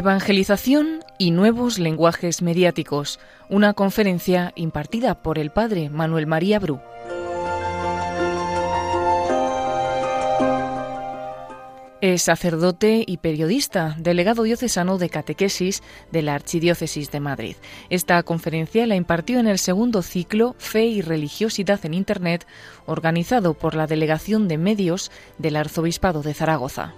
Evangelización y nuevos lenguajes mediáticos, una conferencia impartida por el padre Manuel María Bru. Es sacerdote y periodista, delegado diocesano de catequesis de la Archidiócesis de Madrid. Esta conferencia la impartió en el segundo ciclo Fe y Religiosidad en Internet, organizado por la Delegación de Medios del Arzobispado de Zaragoza.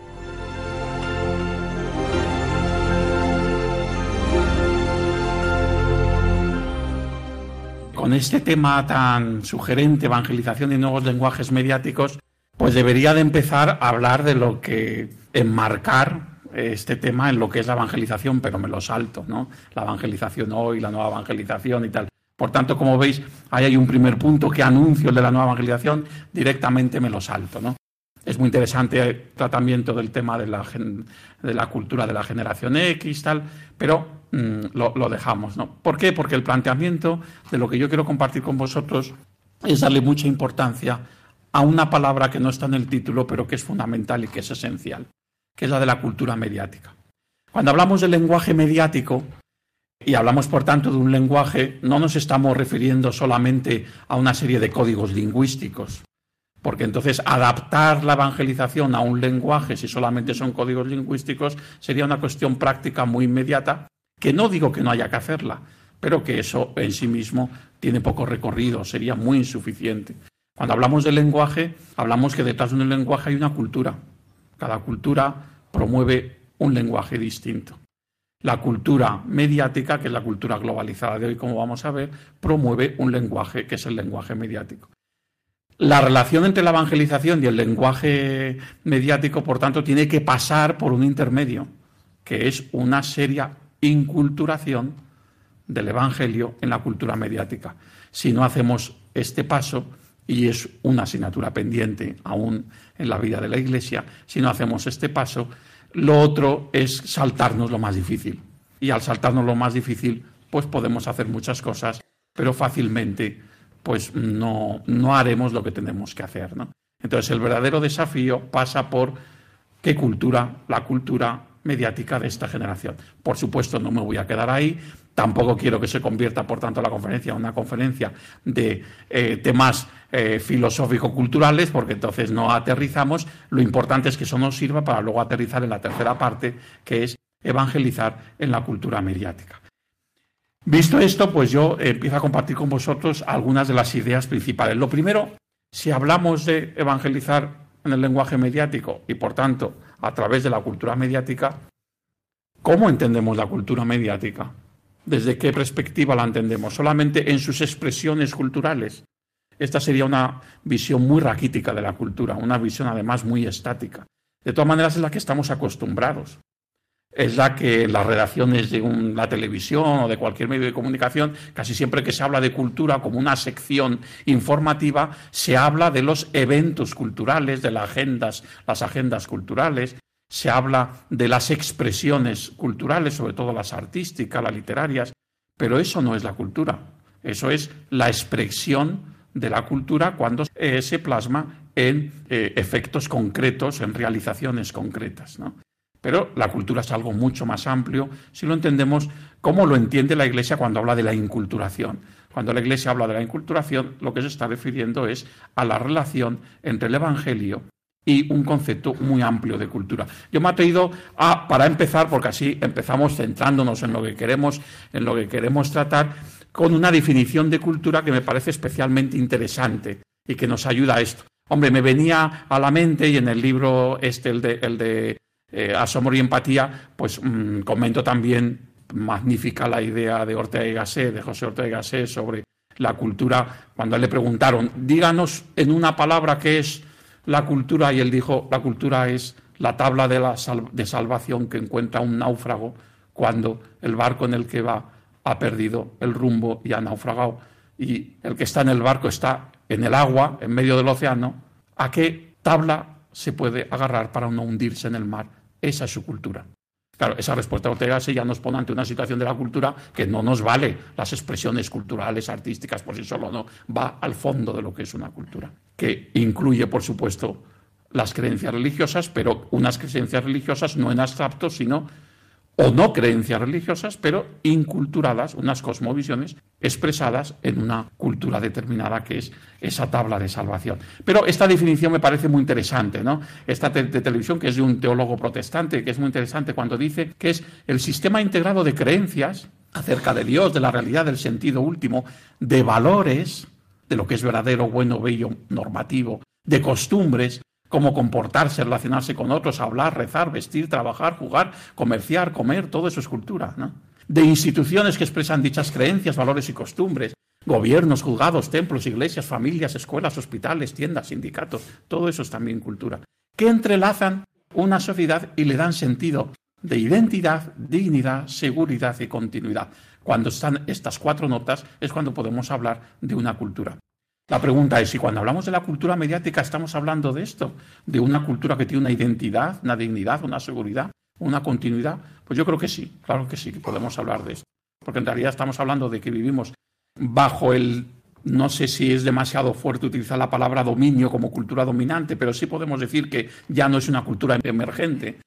Con este tema tan sugerente, evangelización de nuevos lenguajes mediáticos, pues debería de empezar a hablar de lo que enmarcar este tema en lo que es la evangelización, pero me lo salto, ¿no? La evangelización hoy, la nueva evangelización y tal. Por tanto, como veis, ahí hay un primer punto que anuncio el de la nueva evangelización, directamente me lo salto, ¿no? Es muy interesante el tratamiento del tema de la, de la cultura de la generación X, tal, pero mm, lo, lo, dejamos, ¿no? ¿Por qué? Porque el planteamiento de lo que yo quiero compartir con vosotros es darle mucha importancia a una palabra que no está en el título, pero que es fundamental y que es esencial, que es la de la cultura mediática. Cuando hablamos del lenguaje mediático, y hablamos, por tanto, de un lenguaje, no nos estamos refiriendo solamente a una serie de códigos lingüísticos, porque entonces adaptar la evangelización a un lenguaje, si solamente son códigos lingüísticos, sería una cuestión práctica muy inmediata, que no digo que no haya que hacerla, pero que eso en sí mismo tiene poco recorrido, sería muy insuficiente. Cuando hablamos del lenguaje, hablamos que detrás de un lenguaje hay una cultura. Cada cultura promueve un lenguaje distinto. La cultura mediática, que es la cultura globalizada de hoy, como vamos a ver, promueve un lenguaje que es el lenguaje mediático. La relación entre la evangelización y el lenguaje mediático, por tanto, tiene que pasar por un intermedio, que es una seria inculturación del Evangelio en la cultura mediática. Si no hacemos este paso, y es una asignatura pendiente aún en la vida de la Iglesia, si no hacemos este paso. Lo otro es saltarnos lo más difícil. Y al saltarnos lo más difícil, pues podemos hacer muchas cosas, pero fácilmente pues no, no haremos lo que tenemos que hacer. ¿no? Entonces el verdadero desafío pasa por qué cultura, la cultura mediática de esta generación. Por supuesto, no me voy a quedar ahí. Tampoco quiero que se convierta, por tanto, la conferencia en una conferencia de eh, temas eh, filosófico-culturales, porque entonces no aterrizamos. Lo importante es que eso nos sirva para luego aterrizar en la tercera parte, que es evangelizar en la cultura mediática. Visto esto, pues yo empiezo a compartir con vosotros algunas de las ideas principales. Lo primero, si hablamos de evangelizar en el lenguaje mediático y, por tanto, a través de la cultura mediática, ¿cómo entendemos la cultura mediática? ¿Desde qué perspectiva la entendemos? ¿Solamente en sus expresiones culturales? Esta sería una visión muy raquítica de la cultura, una visión además muy estática. De todas maneras es la que estamos acostumbrados. Es la que las redacciones de la televisión o de cualquier medio de comunicación, casi siempre que se habla de cultura como una sección informativa, se habla de los eventos culturales, de las agendas, las agendas culturales, se habla de las expresiones culturales, sobre todo las artísticas, las literarias, pero eso no es la cultura, eso es la expresión de la cultura cuando eh, se plasma en eh, efectos concretos, en realizaciones concretas. Pero la cultura es algo mucho más amplio si lo entendemos como lo entiende la Iglesia cuando habla de la inculturación. Cuando la Iglesia habla de la inculturación, lo que se está refiriendo es a la relación entre el Evangelio y un concepto muy amplio de cultura. Yo me he traído a, para empezar, porque así empezamos centrándonos en lo que queremos, en lo que queremos tratar, con una definición de cultura que me parece especialmente interesante y que nos ayuda a esto. Hombre, me venía a la mente y en el libro este, el de, el de eh, Asombro y Empatía, pues mm, comento también magnífica la idea de Ortega y Gasset, de José Ortega y Gasset, sobre la cultura, cuando le preguntaron, díganos en una palabra qué es la cultura y él dijo, la cultura es la tabla de, la de salvación que encuentra un náufrago cuando el barco en el que va ha perdido el rumbo y ha naufragado. Y el que está en el barco está en el agua, en medio del océano. ¿A qué tabla se puede agarrar para no hundirse en el mar? Esa es su cultura. Claro, esa respuesta de Ortega ya nos pone ante una situación de la cultura que no nos vale las expresiones culturales, artísticas por sí solo, no, va al fondo de lo que es una cultura, que incluye, por supuesto, las creencias religiosas, pero unas creencias religiosas no en abstracto, sino o no creencias religiosas, pero inculturadas, unas cosmovisiones expresadas en una cultura determinada que es esa tabla de salvación. Pero esta definición me parece muy interesante, ¿no? Esta de, televisión que es de un teólogo protestante, que es muy interesante cuando dice que es el sistema integrado de creencias acerca de Dios, de la realidad, del sentido último, de valores, de lo que es verdadero, bueno, bello, normativo, de costumbres, cómo comportarse, relacionarse con otros, hablar, rezar, vestir, trabajar, jugar, comerciar, comer, todo eso es cultura, ¿no? De instituciones que expresan dichas creencias, valores y costumbres, gobiernos, juzgados, templos, iglesias, familias, escuelas, hospitales, tiendas, sindicatos, todo eso es también cultura, que entrelazan una sociedad y le dan sentido de identidad, dignidad, seguridad y continuidad. Cuando están estas cuatro notas es cuando podemos hablar de una cultura. La pregunta es si cuando hablamos de la cultura mediática estamos hablando de esto, de una cultura que tiene una identidad, una dignidad, una seguridad, una continuidad. Pues yo creo que sí, claro que sí, que podemos hablar de esto. Porque en realidad estamos hablando de que vivimos bajo el, no sé si es demasiado fuerte utilizar la palabra dominio como cultura dominante, pero sí podemos decir que ya no es una cultura emergente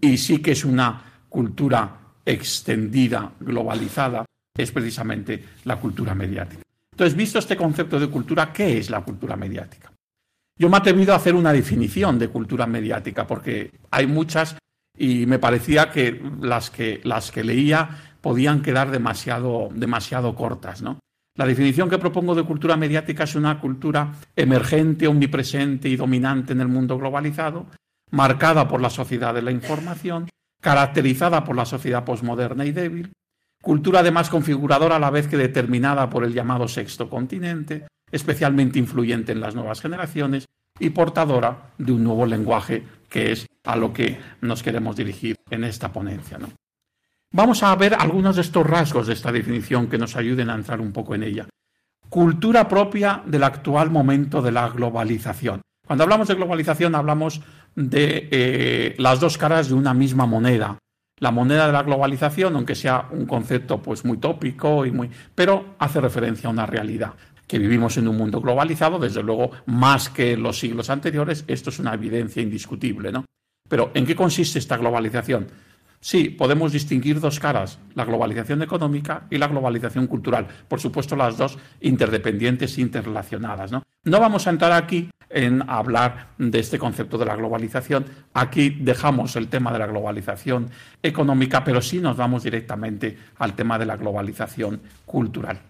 y sí que es una cultura extendida, globalizada, es precisamente la cultura mediática. Entonces, visto este concepto de cultura, ¿qué es la cultura mediática? Yo me he atrevido a hacer una definición de cultura mediática, porque hay muchas y me parecía que las que, las que leía podían quedar demasiado, demasiado cortas. ¿no? La definición que propongo de cultura mediática es una cultura emergente, omnipresente y dominante en el mundo globalizado, marcada por la sociedad de la información, caracterizada por la sociedad posmoderna y débil, cultura además configuradora a la vez que determinada por el llamado sexto continente, especialmente influyente en las nuevas generaciones y portadora de un nuevo lenguaje que es a lo que nos queremos dirigir en esta ponencia. Vamos a ver algunos de estos rasgos de esta definición que nos ayuden a entrar un poco en ella. Cultura propia del actual momento de la globalización. Cuando hablamos de globalización hablamos de eh, las dos caras de una misma moneda, la moneda de la globalización, aunque sea un concepto pues muy tópico y muy, pero hace referencia a una realidad que vivimos en un mundo globalizado, desde luego más que en los siglos anteriores, esto es una evidencia indiscutible, ¿no? Pero ¿en qué consiste esta globalización? Sí, podemos distinguir dos caras, la globalización económica y la globalización cultural. Por supuesto, las dos interdependientes e interrelacionadas. ¿no? no vamos a entrar aquí en hablar de este concepto de la globalización. Aquí dejamos el tema de la globalización económica, pero sí nos vamos directamente al tema de la globalización cultural.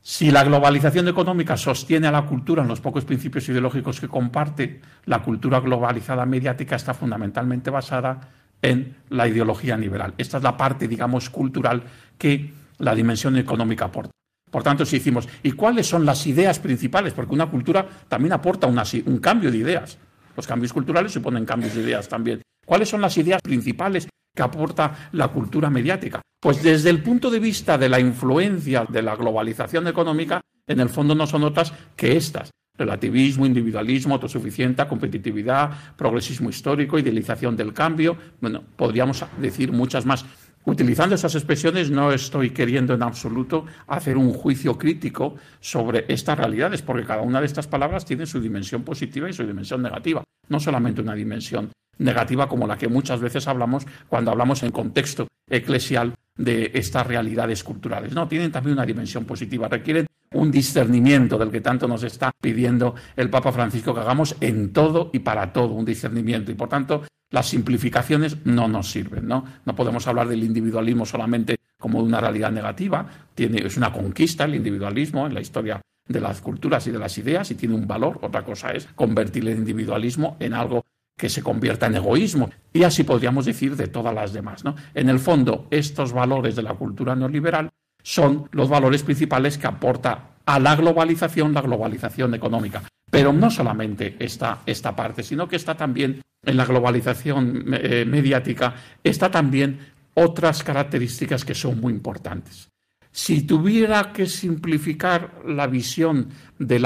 Si la globalización económica sostiene a la cultura en los pocos principios ideológicos que comparte, la cultura globalizada mediática está fundamentalmente basada en la ideología liberal. Esta es la parte, digamos, cultural que la dimensión económica aporta. Por tanto, si decimos, ¿y cuáles son las ideas principales? Porque una cultura también aporta un cambio de ideas. Los cambios culturales suponen cambios de ideas también. ¿Cuáles son las ideas principales que aporta la cultura mediática? Pues desde el punto de vista de la influencia de la globalización económica, en el fondo no son otras que estas. Relativismo, individualismo, autosuficiencia, competitividad, progresismo histórico, idealización del cambio. Bueno, podríamos decir muchas más. Utilizando esas expresiones no estoy queriendo en absoluto hacer un juicio crítico sobre estas realidades, porque cada una de estas palabras tiene su dimensión positiva y su dimensión negativa, no solamente una dimensión negativa como la que muchas veces hablamos cuando hablamos en contexto eclesial de estas realidades culturales. No, tienen también una dimensión positiva, requieren un discernimiento del que tanto nos está pidiendo el Papa Francisco que hagamos en todo y para todo, un discernimiento. Y por tanto, las simplificaciones no nos sirven. ¿no? no podemos hablar del individualismo solamente como una realidad negativa. Es una conquista el individualismo en la historia de las culturas y de las ideas y tiene un valor. Otra cosa es convertir el individualismo en algo que se convierta en egoísmo. Y así podríamos decir de todas las demás. ¿no? En el fondo, estos valores de la cultura neoliberal son los valores principales que aporta a la globalización la globalización económica. Pero no solamente está esta parte, sino que está también en la globalización eh, mediática, está también otras características que son muy importantes. Si tuviera que simplificar la visión de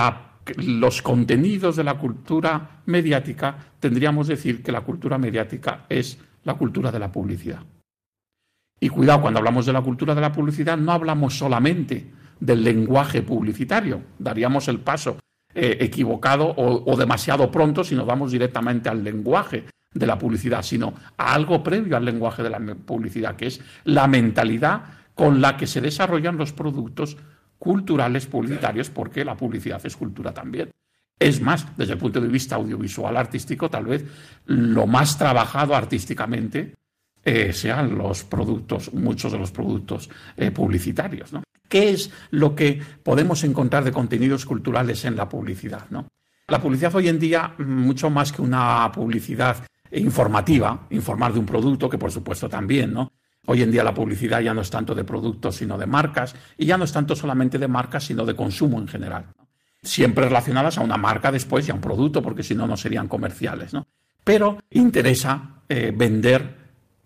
los contenidos de la cultura mediática, tendríamos que decir que la cultura mediática es la cultura de la publicidad. Y cuidado, cuando hablamos de la cultura de la publicidad, no hablamos solamente del lenguaje publicitario, daríamos el paso eh, equivocado o, demasiado pronto si nos vamos directamente al lenguaje de la publicidad, sino a algo previo al lenguaje de la publicidad, que es la mentalidad con la que se desarrollan los productos culturales publicitarios, porque la publicidad es cultura también. Es más, desde el punto de vista audiovisual artístico, tal vez lo más trabajado artísticamente eh, sean los productos, muchos de los productos eh, publicitarios. ¿Qué es lo que podemos encontrar de contenidos culturales en la publicidad? La publicidad hoy en día, mucho más que una publicidad informativa, informar de un producto, que por supuesto también, ¿no? Hoy en día la publicidad ya no es tanto de productos, sino de marcas, y ya no es tanto solamente de marcas, sino de consumo en general. Siempre relacionadas a una marca después y a un producto, porque si no, no serían comerciales. ¿no? Pero interesa eh, vender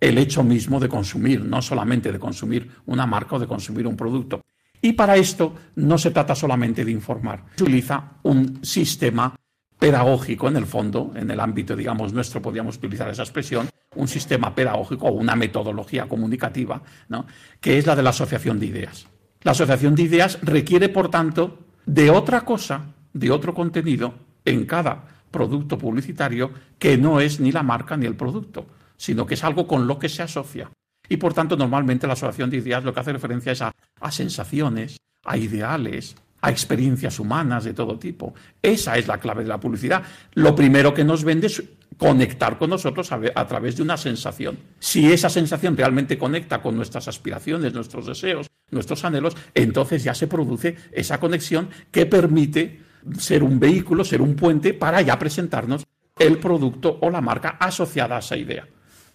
el hecho mismo de consumir, no solamente de consumir una marca o de consumir un producto. Y para esto no se trata solamente de informar, se utiliza un sistema pedagógico en el fondo, en el ámbito, digamos, nuestro, podríamos utilizar esa expresión, un sistema pedagógico o una metodología comunicativa, ¿no? que es la de la asociación de ideas. La asociación de ideas requiere, por tanto, de otra cosa, de otro contenido en cada producto publicitario que no es ni la marca ni el producto, sino que es algo con lo que se asocia. Y por tanto, normalmente la asociación de ideas lo que hace referencia es a, a sensaciones, a ideales, a experiencias humanas de todo tipo. Esa es la clave de la publicidad. Lo primero que nos vende es conectar con nosotros a, través de una sensación. Si esa sensación realmente conecta con nuestras aspiraciones, nuestros deseos, nuestros anhelos, entonces ya se produce esa conexión que permite ser un vehículo, ser un puente para ya presentarnos el producto o la marca asociada a esa idea.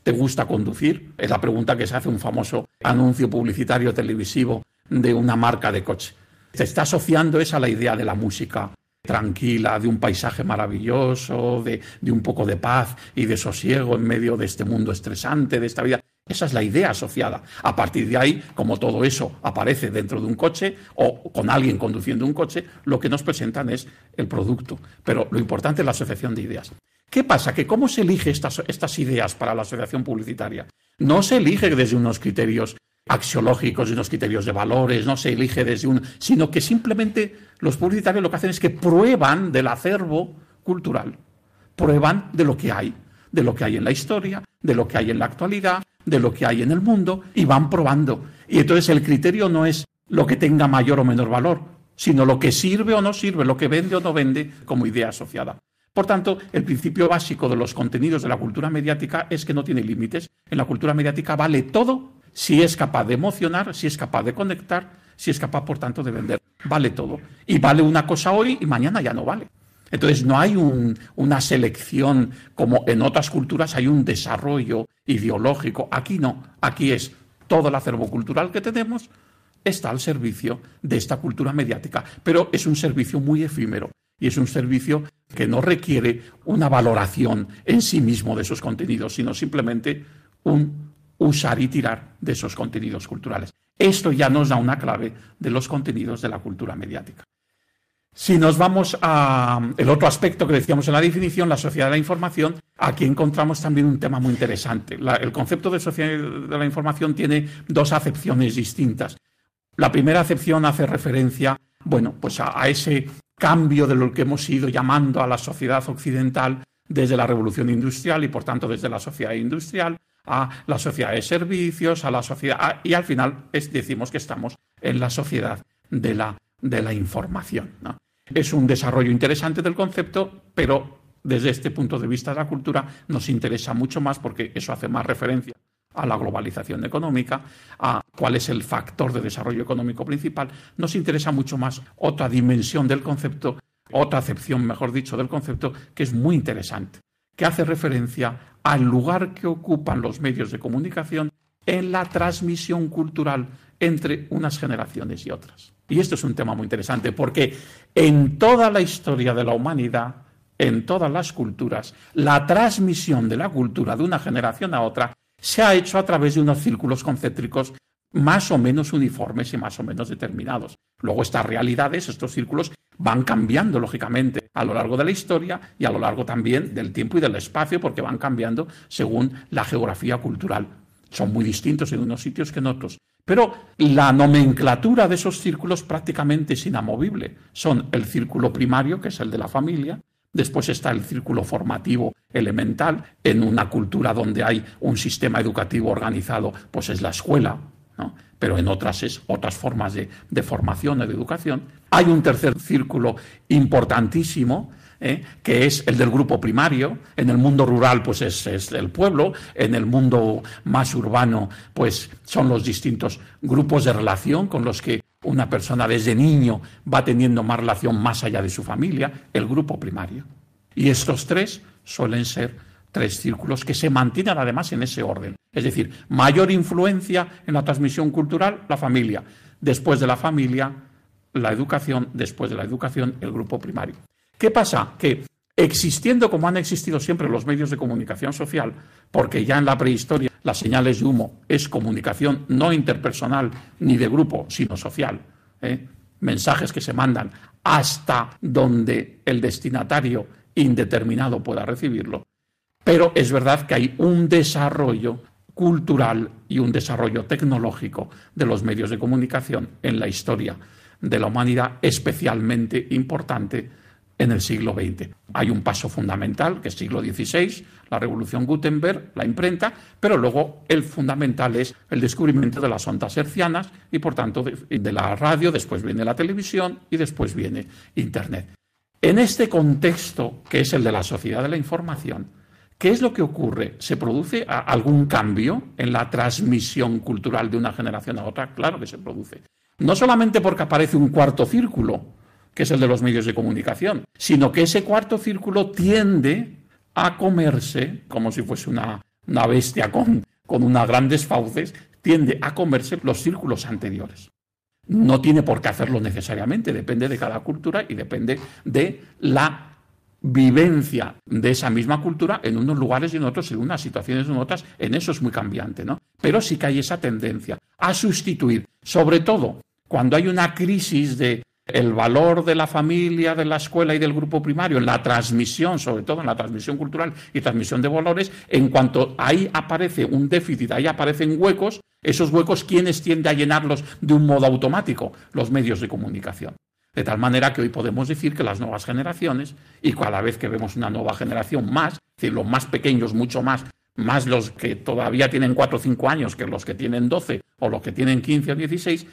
¿Te gusta conducir? Es la pregunta que se hace un famoso anuncio publicitario televisivo de una marca de coche. Se está asociando esa a la idea de la música tranquila, de un paisaje maravilloso, de, un poco de paz y de sosiego en medio de este mundo estresante, de esta vida. Esa es la idea asociada. A partir de ahí, como todo eso aparece dentro de un coche o con alguien conduciendo un coche, lo que nos presentan es el producto. Pero lo importante es la asociación de ideas. ¿Qué pasa? Que cómo se elige estas, estas ideas para la asociación publicitaria. No se elige desde unos criterios axiológicos y unos criterios de valores, no se elige desde un, sino que simplemente los publicitarios lo que hacen es que prueban del acervo cultural, prueban de lo que hay, de lo que hay en la historia, de lo que hay en la actualidad, de lo que hay en el mundo y van probando. Y entonces el criterio no es lo que tenga mayor o menor valor, sino lo que sirve o no sirve, lo que vende o no vende como idea asociada. Por tanto, el principio básico de los contenidos de la cultura mediática es que no tiene límites. En la cultura mediática vale todo si es capaz de emocionar, si es capaz de conectar, si es capaz, por tanto, de vender. Vale todo. Y vale una cosa hoy y mañana ya no vale. Entonces no hay una selección como en otras culturas hay un desarrollo ideológico. Aquí no. Aquí es todo el acervo cultural que tenemos está al servicio de esta cultura mediática. Pero es un servicio muy efímero y es un servicio que no requiere una valoración en sí mismo de esos contenidos, sino simplemente un usar y tirar de esos contenidos culturales. Esto ya nos da una clave de los contenidos de la cultura mediática. Si nos vamos al otro aspecto que decíamos en la definición, la sociedad de la información, aquí encontramos también un tema muy interesante. el concepto de sociedad de la información tiene dos acepciones distintas. La primera acepción hace referencia, bueno, pues a ese cambio de lo que hemos ido llamando a la sociedad occidental desde la revolución industrial y por tanto desde la sociedad industrial a la sociedad de servicios, a la sociedad, y al final decimos que estamos en la sociedad de la, de la información. Es un desarrollo interesante del concepto, pero desde este punto de vista de la cultura nos interesa mucho más porque eso hace más referencia a la globalización económica, a cuál es el factor de desarrollo económico principal, nos interesa mucho más otra dimensión del concepto, otra acepción, mejor dicho, del concepto, que es muy interesante, que hace referencia al lugar que ocupan los medios de comunicación en la transmisión cultural entre unas generaciones y otras. Y esto es un tema muy interesante porque en toda la historia de la humanidad, en todas las culturas, la transmisión de la cultura de una generación a otra se ha hecho a través de unos círculos concéntricos más o menos uniformes y más o menos determinados. Luego estas realidades, estos círculos, van cambiando, lógicamente, a lo largo de la historia y a lo largo también del tiempo y del espacio, porque van cambiando según la geografía cultural. Son muy distintos en unos sitios que en otros. Pero la nomenclatura de esos círculos prácticamente es inamovible. Son el círculo primario, que es el de la familia, Después está el círculo formativo elemental. En una cultura donde hay un sistema educativo organizado, pues es la escuela, pero en otras es otras formas de, formación o de educación. Hay un tercer círculo importantísimo, ¿eh? que es el del grupo primario. En el mundo rural, pues es, es, el pueblo. En el mundo más urbano, pues son los distintos grupos de relación con los que una persona desde niño va teniendo más relación más allá de su familia, el grupo primario. Y estos tres suelen ser tres círculos que se mantienen además en ese orden. Es decir, mayor influencia en la transmisión cultural, la familia. Después de la familia, la educación. Después de la educación, el grupo primario. ¿Qué pasa? Que existiendo como han existido siempre los medios de comunicación social, porque ya en la prehistoria las señales de humo es comunicación no interpersonal ni de grupo, sino social. ¿eh? Mensajes que se mandan hasta donde el destinatario indeterminado pueda recibirlo. Pero es verdad que hay un desarrollo cultural y un desarrollo tecnológico de los medios de comunicación en la historia de la humanidad especialmente importante en el siglo XX. Hay un paso fundamental, que es siglo XVI, la revolución Gutenberg, la imprenta, pero luego el fundamental es el descubrimiento de las ondas hercianas y, por tanto, de, la radio, después viene la televisión y después viene Internet. En este contexto, que es el de la sociedad de la información, ¿Qué es lo que ocurre? ¿Se produce algún cambio en la transmisión cultural de una generación a otra? Claro que se produce. No solamente porque aparece un cuarto círculo, que es el de los medios de comunicación, sino que ese cuarto círculo tiende a comerse, como si fuese una, bestia con, unas grandes fauces, tiende a comerse los círculos anteriores. No tiene por qué hacerlo necesariamente, depende de cada cultura y depende de la vivencia de esa misma cultura en unos lugares y en otros, en unas situaciones y en otras, en eso es muy cambiante, ¿no? Pero sí que hay esa tendencia a sustituir, sobre todo cuando hay una crisis de el valor de la familia, de la escuela y del grupo primario, en la transmisión, sobre todo en la transmisión cultural y transmisión de valores, en cuanto ahí aparece un déficit, ahí aparecen huecos, esos huecos, ¿quiénes tienden a llenarlos de un modo automático? Los medios de comunicación. De tal manera que hoy podemos decir que las nuevas generaciones, y cada vez que vemos una nueva generación más, es decir, los más pequeños mucho más, más los que todavía tienen 4 o 5 años que los que tienen 12 o los que tienen 15 o 16,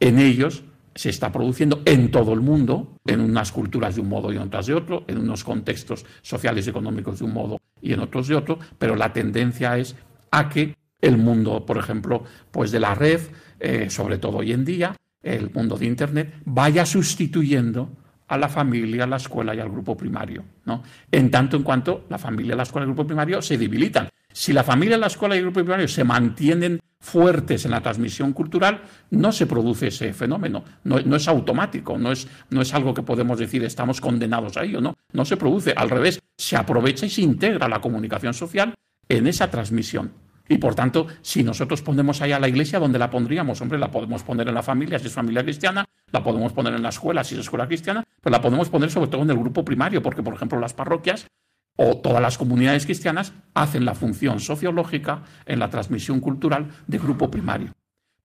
en ellos se está produciendo en todo el mundo, en unas culturas de un modo y en otras de otro, en unos contextos sociales y económicos de un modo y en otros de otro, pero la tendencia es a que el mundo, por ejemplo, pues de la red, eh, sobre todo hoy en día, el mundo de Internet vaya sustituyendo a la familia, a la escuela y al grupo primario. ¿no? En tanto en cuanto la familia, la escuela y el grupo primario se debilitan. Si la familia, la escuela y el grupo primario se mantienen fuertes en la transmisión cultural, no se produce ese fenómeno. No, es automático, no es, no es, algo que podemos decir estamos condenados a ello. No, no se produce. Al revés, se aprovecha y se integra la comunicación social en esa transmisión. Y por tanto, si nosotros ponemos ahí a la iglesia, ¿dónde la pondríamos? Hombre, la podemos poner en la familia si es familia cristiana, la podemos poner en la escuela si es escuela cristiana, pero la podemos poner sobre todo en el grupo primario, porque por ejemplo las parroquias o todas las comunidades cristianas hacen la función sociológica en la transmisión cultural de grupo primario.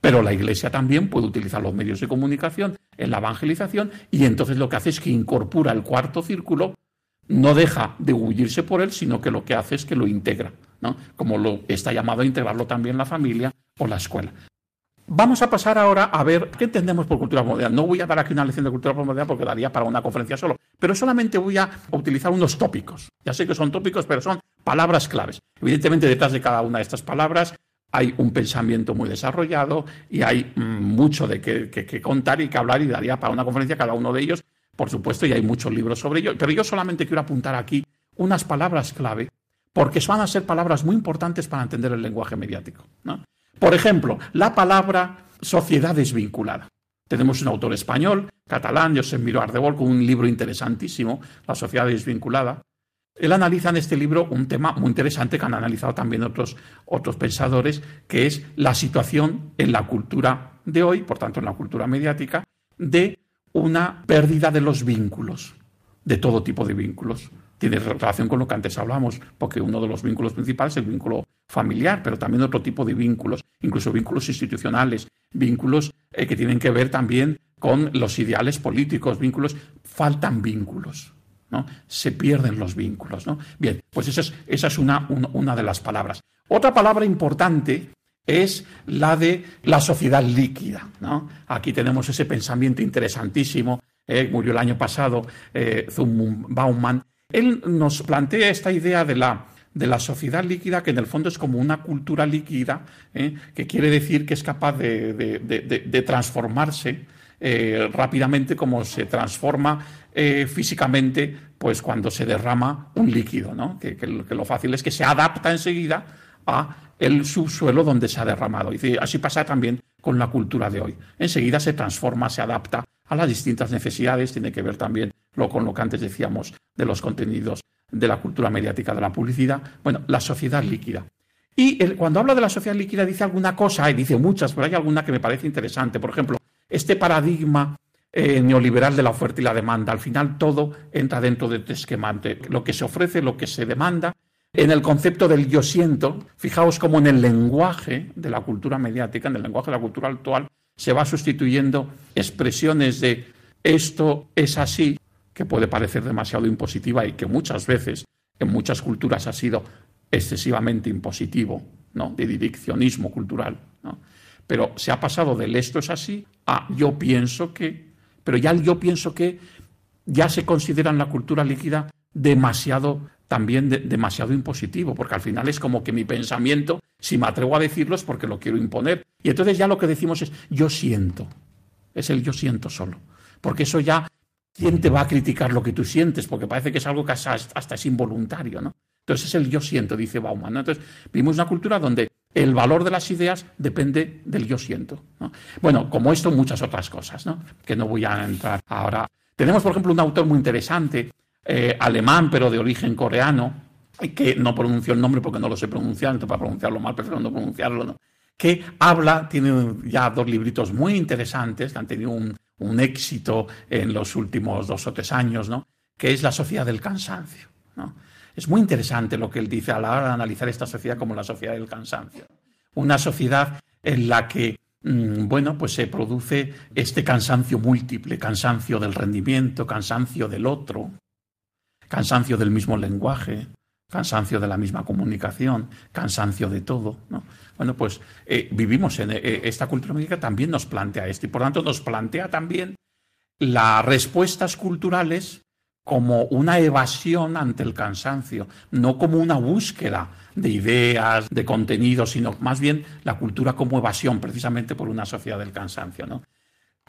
Pero la Iglesia también puede utilizar los medios de comunicación en la evangelización y entonces lo que hace es que incorpora el cuarto círculo, no deja de huirse por él, sino que lo que hace es que lo integra como lo está llamado a integrarlo también la familia o la escuela. Vamos a pasar ahora a ver qué entendemos por cultura moderna. No voy a dar aquí una lección de cultura moderna porque daría para una conferencia solo, pero solamente voy a utilizar unos tópicos. Ya sé que son tópicos, pero son palabras claves. Evidentemente, detrás de cada una de estas palabras hay un pensamiento muy desarrollado y hay mm, mucho de qué contar y que hablar y daría para una conferencia cada uno de ellos, por supuesto, y hay muchos libros sobre ello. Pero yo solamente quiero apuntar aquí unas palabras clave porque van a ser palabras muy importantes para entender el lenguaje mediático. Por ejemplo, la palabra sociedad desvinculada. Tenemos un autor español, catalán, José Miró Ardebol, con un libro interesantísimo, La sociedad desvinculada. Él analiza en este libro un tema muy interesante que han analizado también otros, otros pensadores, que es la situación en la cultura de hoy, por tanto en la cultura mediática, de una pérdida de los vínculos, de todo tipo de vínculos tiene relación con lo que antes hablamos, porque uno de los vínculos principales es el vínculo familiar, pero también otro tipo de vínculos, incluso vínculos institucionales, vínculos eh, que tienen que ver también con los ideales políticos, vínculos, faltan vínculos. ¿no? Se pierden los vínculos, ¿no? Bien, pues esa es, una, una de las palabras. Otra palabra importante es la de la sociedad líquida. ¿no? Aquí tenemos ese pensamiento interesantísimo, eh, murió el año pasado eh. Él nos plantea esta idea de la, de la sociedad líquida, que en el fondo es como una cultura líquida, ¿eh? que quiere decir que es capaz de, transformarse eh, rápidamente como se transforma eh, físicamente pues cuando se derrama un líquido, ¿no? que, lo fácil es que se adapta enseguida a el subsuelo donde se ha derramado. Y así pasa también con la cultura de hoy. Enseguida se transforma, se adapta a las distintas necesidades, tiene que ver también lo, con lo que antes decíamos de los contenidos de la cultura mediática de la publicidad, bueno, la sociedad líquida. Y cuando habla de la sociedad líquida dice alguna cosa, y dice muchas, pero hay alguna que me parece interesante. Por ejemplo, este paradigma eh, neoliberal de la oferta y la demanda. Al final todo entra dentro de este esquema. Lo que se ofrece, lo que se demanda. En el concepto del yo siento, fijaos cómo en el lenguaje de la cultura mediática, en el lenguaje de la cultura actual, se va sustituyendo expresiones de esto es así que puede parecer demasiado impositiva y que muchas veces en muchas culturas ha sido excesivamente impositivo, ¿no? de direccionismo cultural. ¿no? Pero se ha pasado del esto es así a yo pienso que, pero ya el yo pienso que ya se considera en la cultura líquida demasiado, también demasiado impositivo, porque al final es como que mi pensamiento, si me atrevo a decirlo es porque lo quiero imponer. Y entonces ya lo que decimos es yo siento, es el yo siento solo, porque eso ya ¿quién te va a criticar lo que tú sientes? Porque parece que es algo que hasta, es involuntario, ¿no? Entonces es el yo siento, dice Bauman. Entonces vivimos una cultura donde el valor de las ideas depende del yo siento. Bueno, como esto, muchas otras cosas, ¿no? que no voy a entrar ahora. Tenemos, por ejemplo, un autor muy interesante, eh, alemán, pero de origen coreano, que no pronuncio el nombre porque no lo sé pronunciar, entonces para pronunciarlo mal prefiero no pronunciarlo, ¿no? que habla, tiene ya dos libritos muy interesantes que han tenido un, un éxito en los últimos dos o tres años, ¿no? que es la sociedad del cansancio. ¿no? Es muy interesante lo que él dice a la hora de analizar esta sociedad como la sociedad del cansancio. Una sociedad en la que mm, bueno, pues se produce este cansancio múltiple, cansancio del rendimiento, cansancio del otro, cansancio del mismo lenguaje, cansancio de la misma comunicación, cansancio de todo. ¿no? Bueno, pues eh, vivimos en eh, esta cultura médica también nos plantea esto y por tanto nos plantea también las respuestas culturales como una evasión ante el cansancio, no como una búsqueda de ideas, de contenidos, sino más bien la cultura como evasión, precisamente por una sociedad del cansancio. ¿no?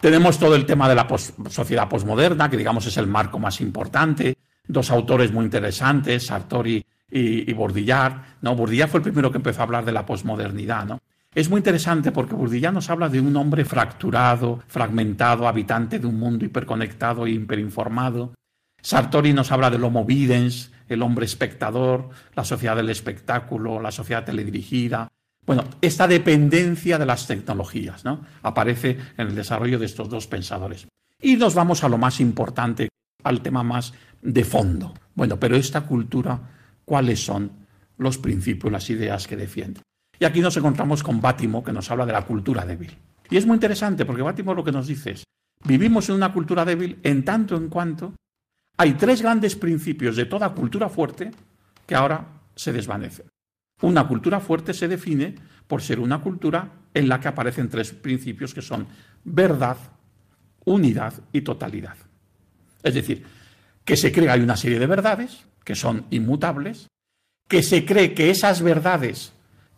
Tenemos todo el tema de la sociedad posmoderna, que digamos es el marco más importante, dos autores muy interesantes, Sartori y, y. ¿no? Bourdillard fue el primero que empezó a hablar de la posmodernidad. ¿no? Es muy interesante porque Bourdillard nos habla de un hombre fracturado, fragmentado, habitante de un mundo hiperconectado e hiperinformado. Sartori nos habla del homo videns, el hombre espectador, la sociedad del espectáculo, la sociedad teledirigida. Bueno, esta dependencia de las tecnologías ¿no? aparece en el desarrollo de estos dos pensadores. Y nos vamos a lo más importante, al tema más de fondo. Bueno, pero esta cultura, ¿cuáles son los principios, las ideas que defiende? Y aquí nos encontramos con Bátimo, que nos habla de la cultura débil. Y es muy interesante porque Bátimo lo que nos dice es, vivimos en una cultura débil en tanto en cuanto hay tres grandes principios de toda cultura fuerte que ahora se desvanecen. Una cultura fuerte se define por ser una cultura en la que aparecen tres principios que son verdad, unidad y totalidad. Es decir, que se cree que hay una serie de verdades que son inmutables, que se cree que esas verdades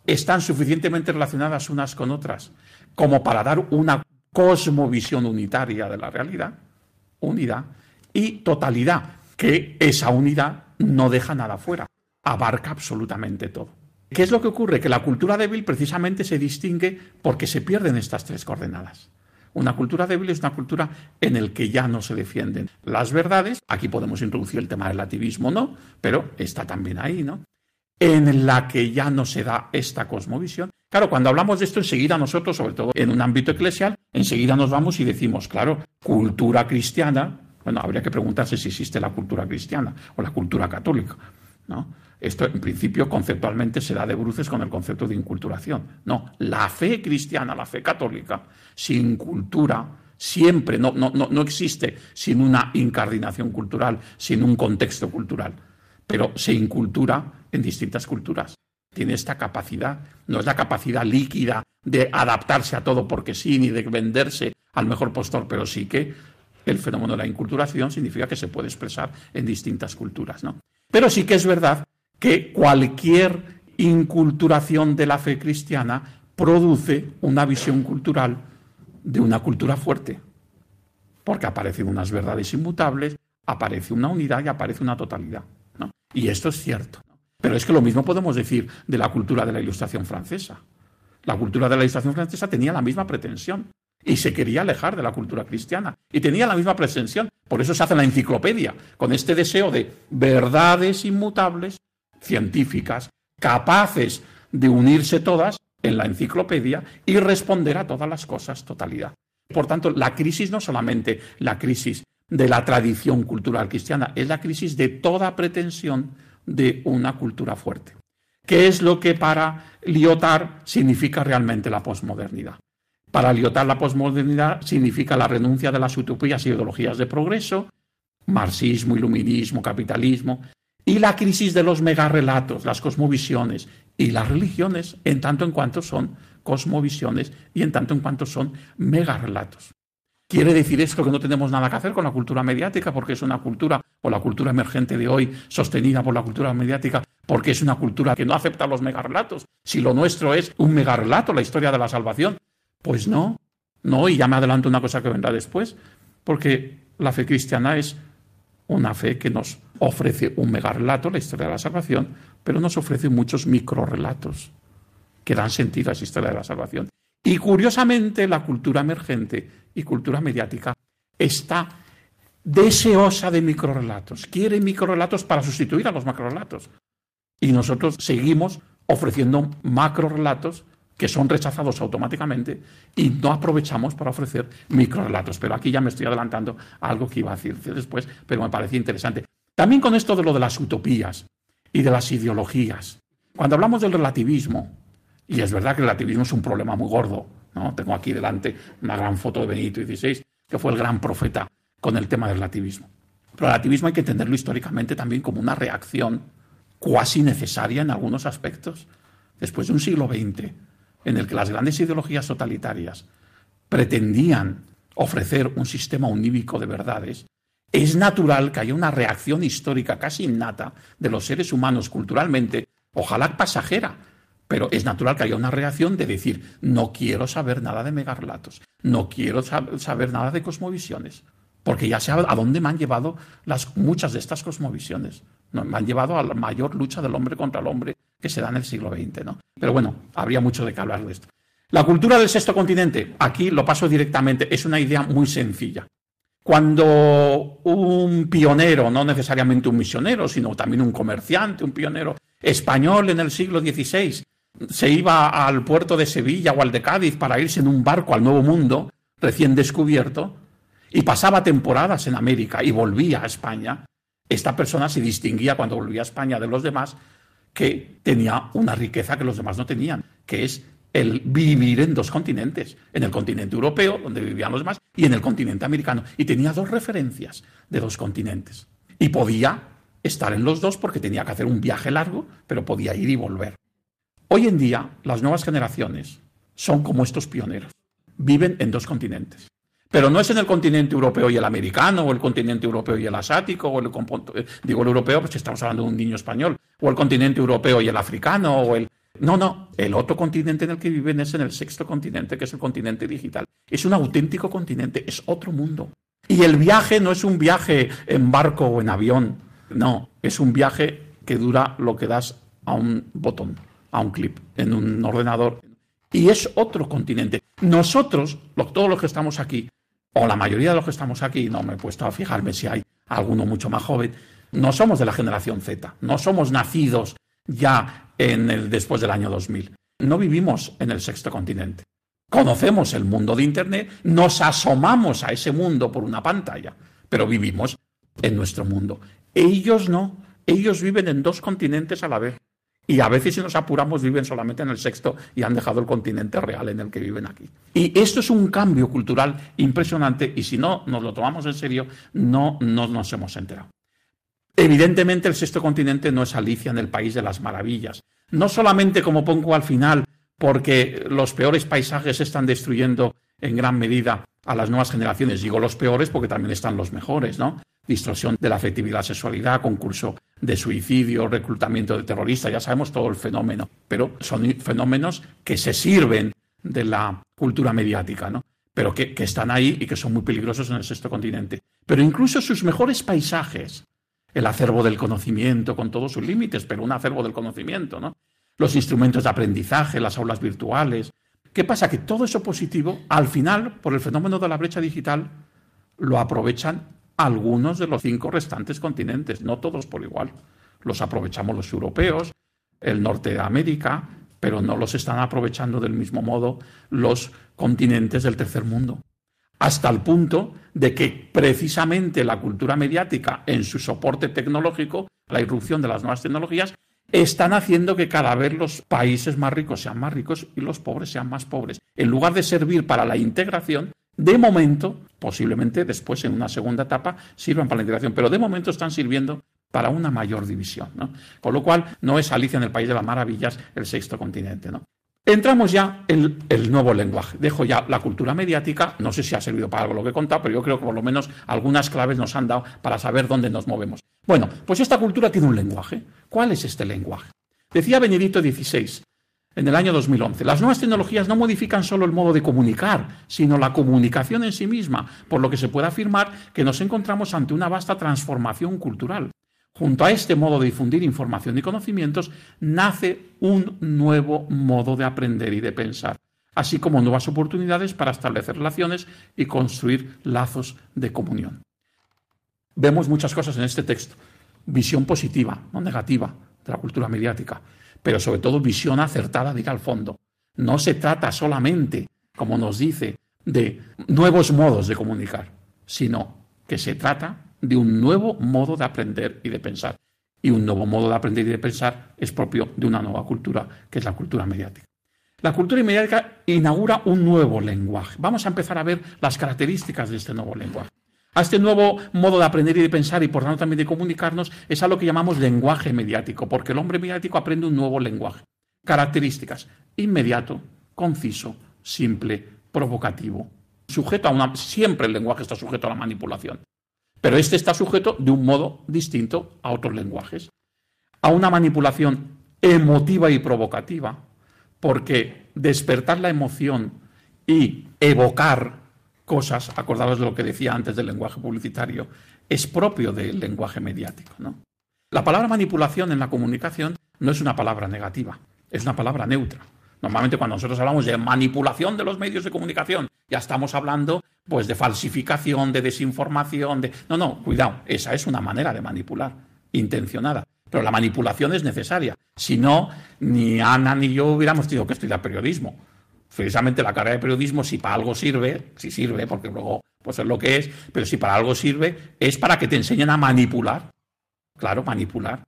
están suficientemente relacionadas unas con otras como para dar una cosmovisión unitaria de la realidad, unidad, y totalidad, que esa unidad no deja nada fuera, abarca absolutamente todo. ¿Qué es lo que ocurre? Que la cultura débil precisamente se distingue porque se pierden estas tres coordenadas. Una cultura débil es una cultura en la que ya no se defienden las verdades. Aquí podemos introducir el tema del relativismo, ¿no? Pero está también ahí, ¿no? En la que ya no se da esta cosmovisión. Claro, cuando hablamos de esto, enseguida nosotros, sobre todo en un ámbito eclesial, enseguida nos vamos y decimos, claro, cultura cristiana, bueno, habría que preguntarse si existe la cultura cristiana o la cultura católica, ¿no? Esto, en principio, conceptualmente se da de bruces con el concepto de inculturación. No, la fe cristiana, la fe católica, sin cultura, Siempre, no, no, no existe sin una incardinación cultural, sin un contexto cultural, pero se incultura en distintas culturas. Tiene esta capacidad, no es la capacidad líquida de adaptarse a todo porque sí, ni de venderse al mejor postor, pero sí que el fenómeno de la inculturación significa que se puede expresar en distintas culturas. ¿no? Pero sí que es verdad que cualquier inculturación de la fe cristiana produce una visión cultural de una cultura fuerte, porque aparecen unas verdades inmutables, aparece una unidad y aparece una totalidad. Y esto es cierto. Pero es que lo mismo podemos decir de la cultura de la Ilustración francesa. La cultura de la Ilustración francesa tenía la misma pretensión y se quería alejar de la cultura cristiana y tenía la misma pretensión. Por eso se hace la enciclopedia, con este deseo de verdades inmutables, científicas, capaces de unirse todas en la enciclopedia y responder a todas las cosas totalidad. Por tanto, la crisis no solamente la crisis de la tradición cultural cristiana, es la crisis de toda pretensión de una cultura fuerte. ¿Qué es lo que para Lyotard significa realmente la posmodernidad? Para Lyotard la posmodernidad significa la renuncia de las utopías y ideologías de progreso, marxismo, iluminismo, capitalismo, y la crisis de los megarrelatos, las cosmovisiones y las religiones, en tanto en cuanto son cosmovisiones y en tanto en cuanto son megarrelatos. ¿Quiere decir esto que no tenemos nada que hacer con la cultura mediática porque es una cultura, o la cultura emergente de hoy, sostenida por la cultura mediática, porque es una cultura que no acepta los megarrelatos? Si lo nuestro es un megarrelato, la historia de la salvación, pues no, no, y ya me adelanto una cosa que vendrá después, porque la fe cristiana es una fe que nos ofrece un megarrelato, la historia de la salvación, pero nos ofrece muchos microrelatos que dan sentido a esa historia de la salvación. Y curiosamente la cultura emergente y cultura mediática está deseosa de microrelatos, quiere microrelatos para sustituir a los macrorelatos. Y nosotros seguimos ofreciendo macrorelatos que son rechazados automáticamente y no aprovechamos para ofrecer microrelatos. Pero aquí ya me estoy adelantando a algo que iba a decir después, pero me parecía interesante. También con esto de lo de las utopías y de las ideologías. Cuando hablamos del relativismo, y es verdad que el relativismo es un problema muy gordo, ¿no? tengo aquí delante una gran foto de Benito XVI, que fue el gran profeta con el tema del relativismo. Pero el relativismo hay que entenderlo históricamente también como una reacción cuasi necesaria en algunos aspectos. Después de un siglo XX, en el que las grandes ideologías totalitarias pretendían ofrecer un sistema unívoco de verdades, es natural que haya una reacción histórica casi innata de los seres humanos culturalmente, ojalá pasajera, pero es natural que haya una reacción de decir, no quiero saber nada de megarrelatos, no quiero saber nada de cosmovisiones, porque ya sé a dónde me han llevado las, muchas de estas cosmovisiones. Me han llevado a la mayor lucha del hombre contra el hombre que se da en el siglo XX. ¿no? Pero bueno, habría mucho de qué hablar de esto. La cultura del sexto continente, aquí lo paso directamente, es una idea muy sencilla. Cuando un pionero, no necesariamente un misionero, sino también un comerciante, un pionero español en el siglo XVI, se iba al puerto de Sevilla o al de Cádiz para irse en un barco al Nuevo Mundo, recién descubierto, y pasaba temporadas en América y volvía a España, esta persona se distinguía cuando volvía a España de los demás que tenía una riqueza que los demás no tenían, que es el vivir en dos continentes, en el continente europeo, donde vivían los demás, y en el continente americano. Y tenía dos referencias de dos continentes. Y podía estar en los dos porque tenía que hacer un viaje largo, pero podía ir y volver. Hoy en día, las nuevas generaciones son como estos pioneros. Viven en dos continentes. Pero no es en el continente europeo y el americano, o el continente europeo y el asiático, o el, eh, digo el europeo, pues estamos hablando de un niño español, o el continente europeo y el africano, o el... No, no, el otro continente en el que viven es en el sexto continente, que es el continente digital. Es un auténtico continente, es otro mundo. Y el viaje no es un viaje en barco o en avión, no, es un viaje que dura lo que das a un botón, a un clip, en un ordenador. Y es otro continente. Nosotros, todos los que estamos aquí, o la mayoría de los que estamos aquí, no me he puesto a fijarme si hay alguno mucho más joven, no somos de la generación Z, no somos nacidos ya en el, después del año 2000. No vivimos en el sexto continente. Conocemos el mundo de Internet, nos asomamos a ese mundo por una pantalla, pero vivimos en nuestro mundo. Ellos no, ellos viven en dos continentes a la vez. y a veces si nos apuramos viven solamente en el sexto y han dejado el continente real en el que viven aquí. Y esto es un cambio cultural impresionante y si no nos lo tomamos en serio, no, no nos hemos enterado. Evidentemente el sexto continente no es Alicia en el país de las maravillas. No solamente, como pongo al final, porque los peores paisajes están destruyendo en gran medida a las nuevas generaciones. Digo los peores porque también están los mejores, ¿no? Distorsión de la afectividad, sexualidad, concurso de suicidio, reclutamiento de terroristas, ya sabemos todo el fenómeno, pero son fenómenos que se sirven de la cultura mediática, ¿no? Pero que, que están ahí y que son muy peligrosos en el sexto continente. Pero incluso sus mejores paisajes, el acervo del conocimiento con todos sus límites, pero un acervo del conocimiento, ¿no? Los instrumentos de aprendizaje, las aulas virtuales. ¿Qué pasa? Que todo eso positivo, al final, por el fenómeno de la brecha digital, lo aprovechan algunos de los cinco restantes continentes, no todos por igual. Los aprovechamos los europeos, el norte de América, pero no los están aprovechando del mismo modo los continentes del tercer mundo. Hasta el punto de que precisamente la cultura mediática en su soporte tecnológico, la irrupción de las nuevas tecnologías, están haciendo que cada vez los países más ricos sean más ricos y los pobres sean más pobres. En lugar de servir para la integración, de momento, posiblemente después en una segunda etapa, sirvan para la integración, pero de momento están sirviendo para una mayor división. ¿no? Con lo cual, no es Alicia en el País de las Maravillas el sexto continente. ¿no? Entramos ya en el nuevo lenguaje. Dejo ya la cultura mediática, no sé si ha servido para algo lo que he contado, pero yo creo que por lo menos algunas claves nos han dado para saber dónde nos movemos. Bueno, pues esta cultura tiene un lenguaje. ¿Cuál es este lenguaje? Decía Benedicto XVI, en el año 2011. Las nuevas tecnologías no modifican solo el modo de comunicar, sino la comunicación en sí misma, por lo que se puede afirmar que nos encontramos ante una vasta transformación cultural. Junto a este modo de difundir información y conocimientos, nace un nuevo modo de aprender y de pensar, así como nuevas oportunidades para establecer relaciones y construir lazos de comunión. Vemos muchas cosas en este texto. Visión positiva, no negativa, de la cultura mediática pero sobre todo visión acertada de ir al fondo. No se trata solamente, como nos dice, de nuevos modos de comunicar, sino que se trata de un nuevo modo de aprender y de pensar. Y un nuevo modo de aprender y de pensar es propio de una nueva cultura, que es la cultura mediática. La cultura mediática inaugura un nuevo lenguaje. Vamos a empezar a ver las características de este nuevo lenguaje. A este nuevo modo de aprender y de pensar y por tanto también de comunicarnos es a lo que llamamos lenguaje mediático, porque el hombre mediático aprende un nuevo lenguaje. Características, inmediato, conciso, simple, provocativo. Sujeto a una, siempre el lenguaje está sujeto a la manipulación, pero este está sujeto de un modo distinto a otros lenguajes. A una manipulación emotiva y provocativa, porque despertar la emoción y evocar cosas, acordados de lo que decía antes del lenguaje publicitario, es propio del lenguaje mediático. ¿no? La palabra manipulación en la comunicación no es una palabra negativa, es una palabra neutra. Normalmente cuando nosotros hablamos de manipulación de los medios de comunicación, ya estamos hablando pues de falsificación, de desinformación, de No, no, cuidado, esa es una manera de manipular, intencionada. Pero la manipulación es necesaria. Si no, ni Ana ni yo hubiéramos tenido que estudiar periodismo precisamente la carrera de periodismo, si para algo sirve, si sirve, porque luego pues es lo que es, pero si para algo sirve, es para que te enseñen a manipular. Claro, manipular.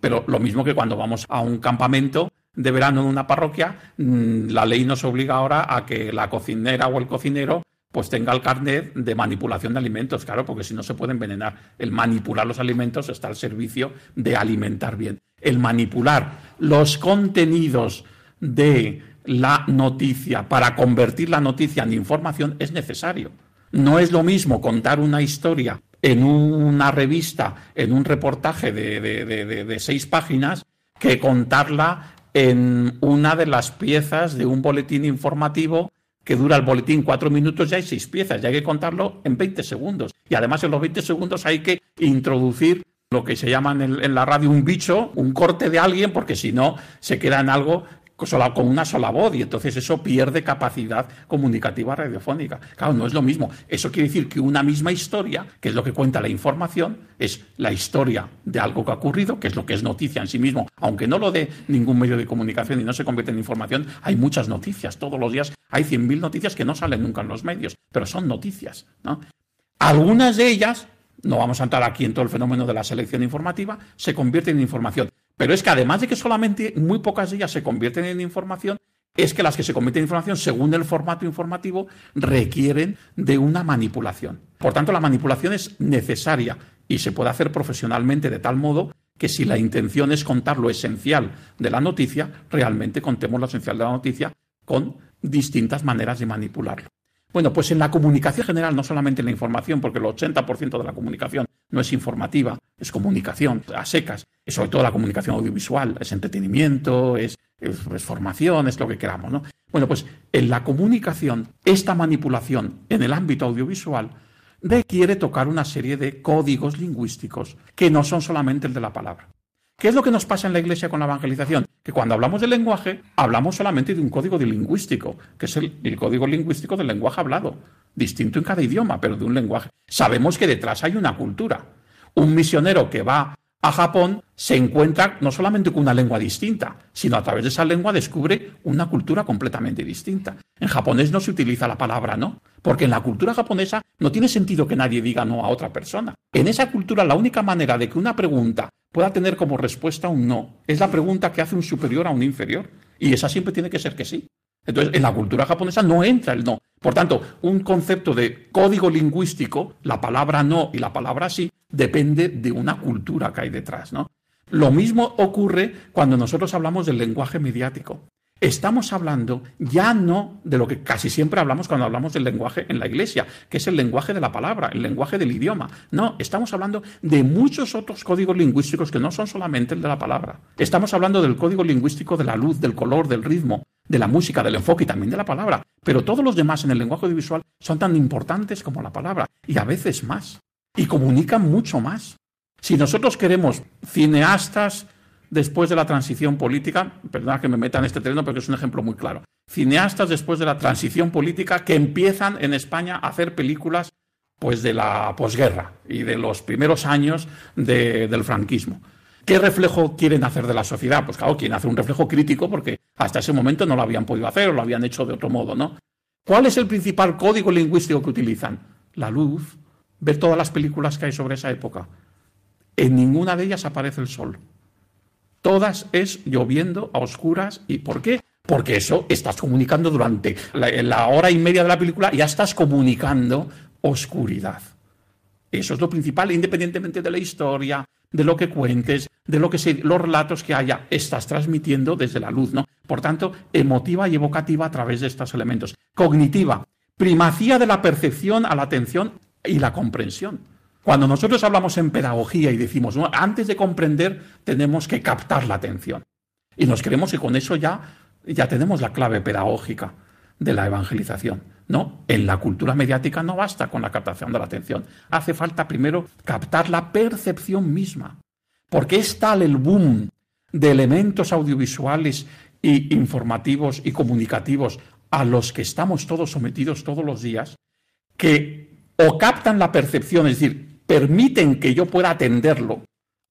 Pero lo mismo que cuando vamos a un campamento de verano en una parroquia, mm, la ley nos obliga ahora a que la cocinera o el cocinero pues tenga el carnet de manipulación de alimentos, claro, porque si no se puede envenenar. El manipular los alimentos está al servicio de alimentar bien. El manipular los contenidos de la noticia, para convertir la noticia en información, es necesario. No es lo mismo contar una historia en una revista, en un reportaje de, seis páginas, que contarla en una de las piezas de un boletín informativo que dura el boletín cuatro minutos, ya hay seis piezas, ya hay que contarlo en 20 segundos. Y además en los 20 segundos hay que introducir lo que se llama en, en la radio un bicho, un corte de alguien, porque si no se queda en algo con una sola voz y entonces eso pierde capacidad comunicativa radiofónica. Claro, no es lo mismo. Eso quiere decir que una misma historia, que es lo que cuenta la información, es la historia de algo que ha ocurrido, que es lo que es noticia en sí mismo, aunque no lo dé ningún medio de comunicación y no se convierte en información, hay muchas noticias. Todos los días hay 100.000 noticias que no salen nunca en los medios, pero son noticias. Algunas de ellas, no vamos a entrar aquí en todo el fenómeno de la selección informativa, se convierten en información Pero es que además de que solamente muy pocas de ellas se convierten en información, es que las que se convierten en información, según el formato informativo, requieren de una manipulación. Por tanto, la manipulación es necesaria y se puede hacer profesionalmente de tal modo que si la intención es contar lo esencial de la noticia, realmente contemos lo esencial de la noticia con distintas maneras de manipularlo. Bueno, pues en la comunicación general, no solamente en la información, porque el 80% de la comunicación no es informativa, es comunicación a secas, y sobre todo la comunicación audiovisual, es entretenimiento, es, formación, es lo que queramos, ¿no? Bueno, pues en la comunicación, esta manipulación en el ámbito audiovisual requiere tocar una serie de códigos lingüísticos que no son solamente el de la palabra. ¿Qué es lo que nos pasa en la Iglesia con la evangelización? Que cuando hablamos del lenguaje, hablamos solamente de un código lingüístico, que es el, el, código lingüístico del lenguaje hablado, distinto en cada idioma, pero de un lenguaje. Sabemos que detrás hay una cultura. Un misionero que va a Japón se encuentra no solamente con una lengua distinta, sino a través de esa lengua descubre una cultura completamente distinta. En japonés no se utiliza la palabra no, porque en la cultura japonesa no tiene sentido que nadie diga no a otra persona. En esa cultura la única manera de que una pregunta pueda tener como respuesta un no es la pregunta que hace un superior a un inferior. Y esa siempre tiene que ser que sí. Entonces, en la cultura japonesa no entra el no. Por tanto, un concepto de código lingüístico, la palabra no y la palabra sí, depende de una cultura que hay detrás. Lo mismo ocurre cuando nosotros hablamos del lenguaje mediático. Estamos hablando ya no de lo que casi siempre hablamos cuando hablamos del lenguaje en la iglesia, que es el lenguaje de la palabra, el lenguaje del idioma. No, estamos hablando de muchos otros códigos lingüísticos que no son solamente el de la palabra. Estamos hablando del código lingüístico de la luz, del color, del ritmo, de la música, del enfoque y también de la palabra. Pero todos los demás en el lenguaje audiovisual son tan importantes como la palabra y a veces más. Y comunican mucho más. Si nosotros queremos cineastas después de la transición política, perdona que me meta en este terreno porque es un ejemplo muy claro, cineastas después de la transición política que empiezan en España a hacer películas pues de la posguerra y de los primeros años del franquismo. ¿Qué reflejo quieren hacer de la sociedad? Pues claro, quieren hacer un reflejo crítico porque hasta ese momento no lo habían podido hacer o lo habían hecho de otro modo, ¿no? ¿Cuál es el principal código lingüístico que utilizan? La luz. Ver todas las películas que hay sobre esa época. En ninguna de ellas aparece el sol. Todas es lloviendo a oscuras. ¿Y por qué? Porque eso estás comunicando durante la, hora y media de la película, ya estás comunicando oscuridad. Eso es lo principal, independientemente de la historia, de lo que cuentes, de lo que se, los relatos que haya, estás transmitiendo desde la luz, ¿no? Por tanto, emotiva y evocativa a través de estos elementos. Cognitiva, primacía de la percepción a la atención y la comprensión. Cuando nosotros hablamos en pedagogía y decimos, antes de comprender tenemos que captar la atención. Y nos creemos que con eso ya, ya tenemos la clave pedagógica de la evangelización. No, en la cultura mediática no basta con la captación de la atención. Hace falta primero captar la percepción misma. Porque es tal el boom de elementos audiovisuales e informativos y comunicativos a los que estamos todos sometidos todos los días, que o captan la percepción, es decir, permiten que yo pueda atenderlo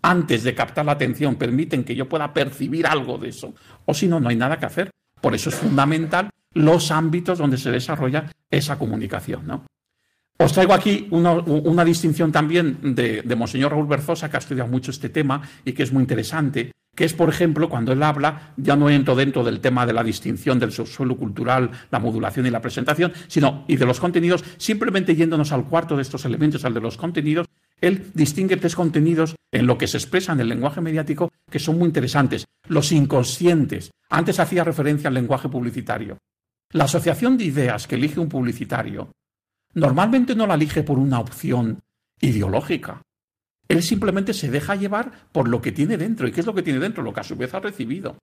antes de captar la atención, permiten que yo pueda percibir algo de eso, o si no, no hay nada que hacer. Por eso es fundamental los ámbitos donde se desarrolla esa comunicación. ¿no? Os traigo aquí una, distinción también de, de, Monseñor Raúl Berzosa, que ha estudiado mucho este tema y que es muy interesante, que es, por ejemplo, cuando él habla, ya no entro dentro del tema de la distinción del subsuelo cultural, la modulación y la presentación, sino y de los contenidos, simplemente yéndonos al cuarto de estos elementos, al de los contenidos, él distingue tres contenidos en lo que se expresa en el lenguaje mediático que son muy interesantes. Los inconscientes. Antes hacía referencia al lenguaje publicitario. La asociación de ideas que elige un publicitario normalmente no la elige por una opción ideológica. Él simplemente se deja llevar por lo que tiene dentro. ¿Y qué es lo que tiene dentro? Lo que a su vez ha recibido.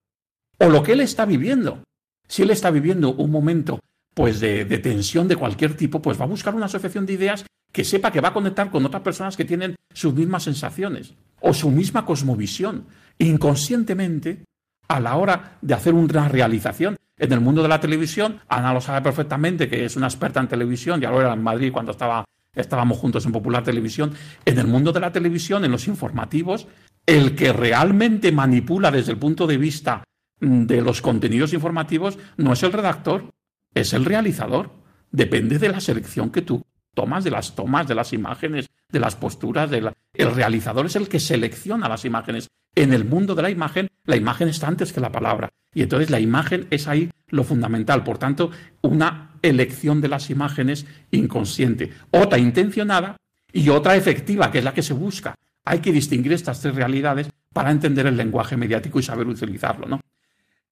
O lo que él está viviendo. Si él está viviendo un momento pues de, de, tensión de cualquier tipo, pues va a buscar una asociación de ideas que sepa que va a conectar con otras personas que tienen sus mismas sensaciones o su misma cosmovisión. Inconscientemente, a la hora de hacer una realización, en el mundo de la televisión, Ana lo sabe perfectamente, que es una experta en televisión, ya lo era en Madrid cuando estaba, estábamos juntos en Popular Televisión. En el mundo de la televisión, en los informativos, el que realmente manipula desde el punto de vista mm, de los contenidos informativos no es el redactor, es el realizador. Depende de la selección que tú tomas, de las tomas, de las imágenes, de las posturas. De El realizador es el que selecciona las imágenes En el mundo de la imagen, la imagen está antes que la palabra. Y entonces la imagen es ahí lo fundamental. Por tanto, una elección de las imágenes inconsciente, otra intencionada y otra efectiva, que es la que se busca. Hay que distinguir estas tres realidades para entender el lenguaje mediático y saber utilizarlo, ¿no?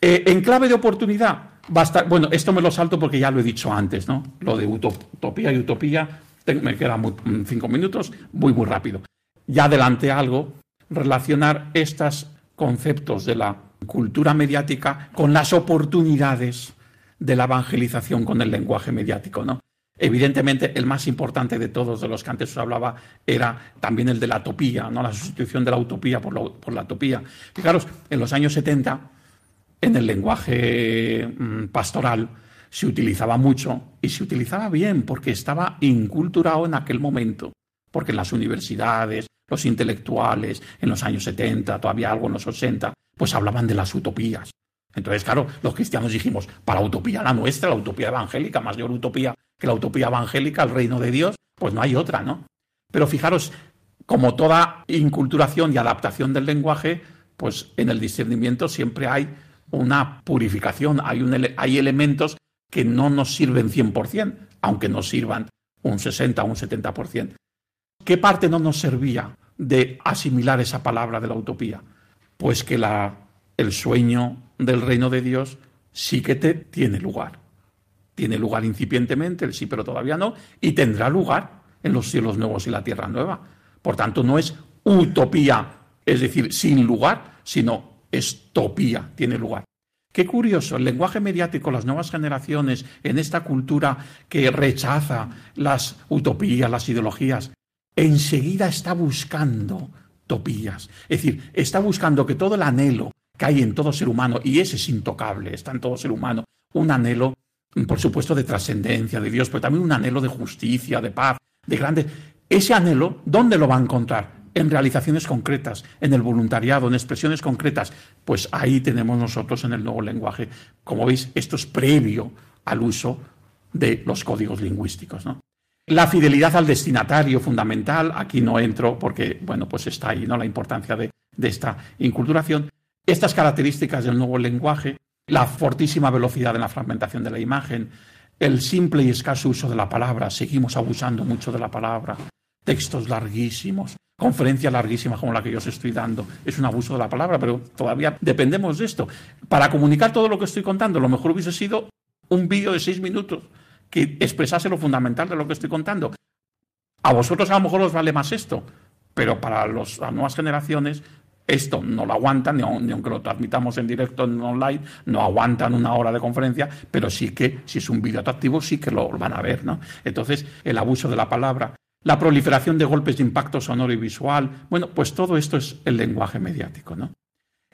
Eh, en clave de oportunidad, basta, bueno, esto me lo salto porque ya lo he dicho antes, ¿no? Lo de utopía y utopía, me quedan mm, cinco minutos, muy, muy rápido. Ya adelante algo, relacionar estos conceptos de la cultura mediática con las oportunidades de la evangelización con el lenguaje mediático, ¿no? Evidentemente, el más importante de todos de los que antes os hablaba era también el de la utopía, ¿no? la sustitución de la utopía por la, por la utopía. Fijaros, en los años 70, en el lenguaje mm, pastoral, se utilizaba mucho y se utilizaba bien porque estaba inculturado en aquel momento, porque en las universidades, los intelectuales, en los años 70, todavía algo en los 80, pues hablaban de las utopías. Entonces, claro, los cristianos dijimos, para la utopía la nuestra, la utopía evangélica, más mayor utopía que la utopía evangélica, el reino de Dios, pues no hay otra, ¿no? Pero fijaros, como toda inculturación y adaptación del lenguaje, pues en el discernimiento siempre hay una purificación, hay, hay elementos que no nos sirven 100%, aunque nos sirvan un 60 o un 70%. ¿Qué parte no nos servía de asimilar esa palabra de la utopía? Pues que la, el sueño del reino de Dios sí que te tiene lugar tiene lugar incipientemente, el sí, pero todavía no, y tendrá lugar en los cielos nuevos y la tierra nueva. Por tanto, no es utopía, es decir, sin lugar, sino estopía, tiene lugar. Qué curioso, el lenguaje mediático, las nuevas generaciones, en esta cultura que rechaza las utopías, las ideologías, enseguida está buscando utopías. Es decir, está buscando que todo el anhelo que hay en todo ser humano, y ese es intocable, está en todo ser humano, un anhelo por supuesto, de trascendencia de Dios, pero también un anhelo de justicia, de paz, de grande. Ese anhelo, ¿dónde lo va a encontrar? En realizaciones concretas, en el voluntariado, en expresiones concretas. Pues ahí tenemos nosotros en el nuevo lenguaje. Como veis, esto es previo al uso de los códigos lingüísticos. La fidelidad al destinatario, fundamental, aquí no entro porque, bueno, pues está ahí, ¿no? La importancia de, de esta inculturación. Estas características del nuevo lenguaje la fortísima velocidad en la fragmentación de la imagen, el simple y escaso uso de la palabra, seguimos abusando mucho de la palabra, textos larguísimos, conferencias larguísimas como la que yo os estoy dando, es un abuso de la palabra, pero todavía dependemos de esto. Para comunicar todo lo que estoy contando, lo mejor hubiese sido un vídeo de seis minutos que expresase lo fundamental de lo que estoy contando. A vosotros a lo mejor os vale más esto, pero para las nuevas generaciones esto no lo aguantan, ni, aunque lo transmitamos en directo en online, no aguantan una hora de conferencia, pero sí que, si es un vídeo atractivo, sí que lo van a ver, ¿no? Entonces, el abuso de la palabra, la proliferación de golpes de impacto sonoro y visual, bueno, pues todo esto es el lenguaje mediático, ¿no?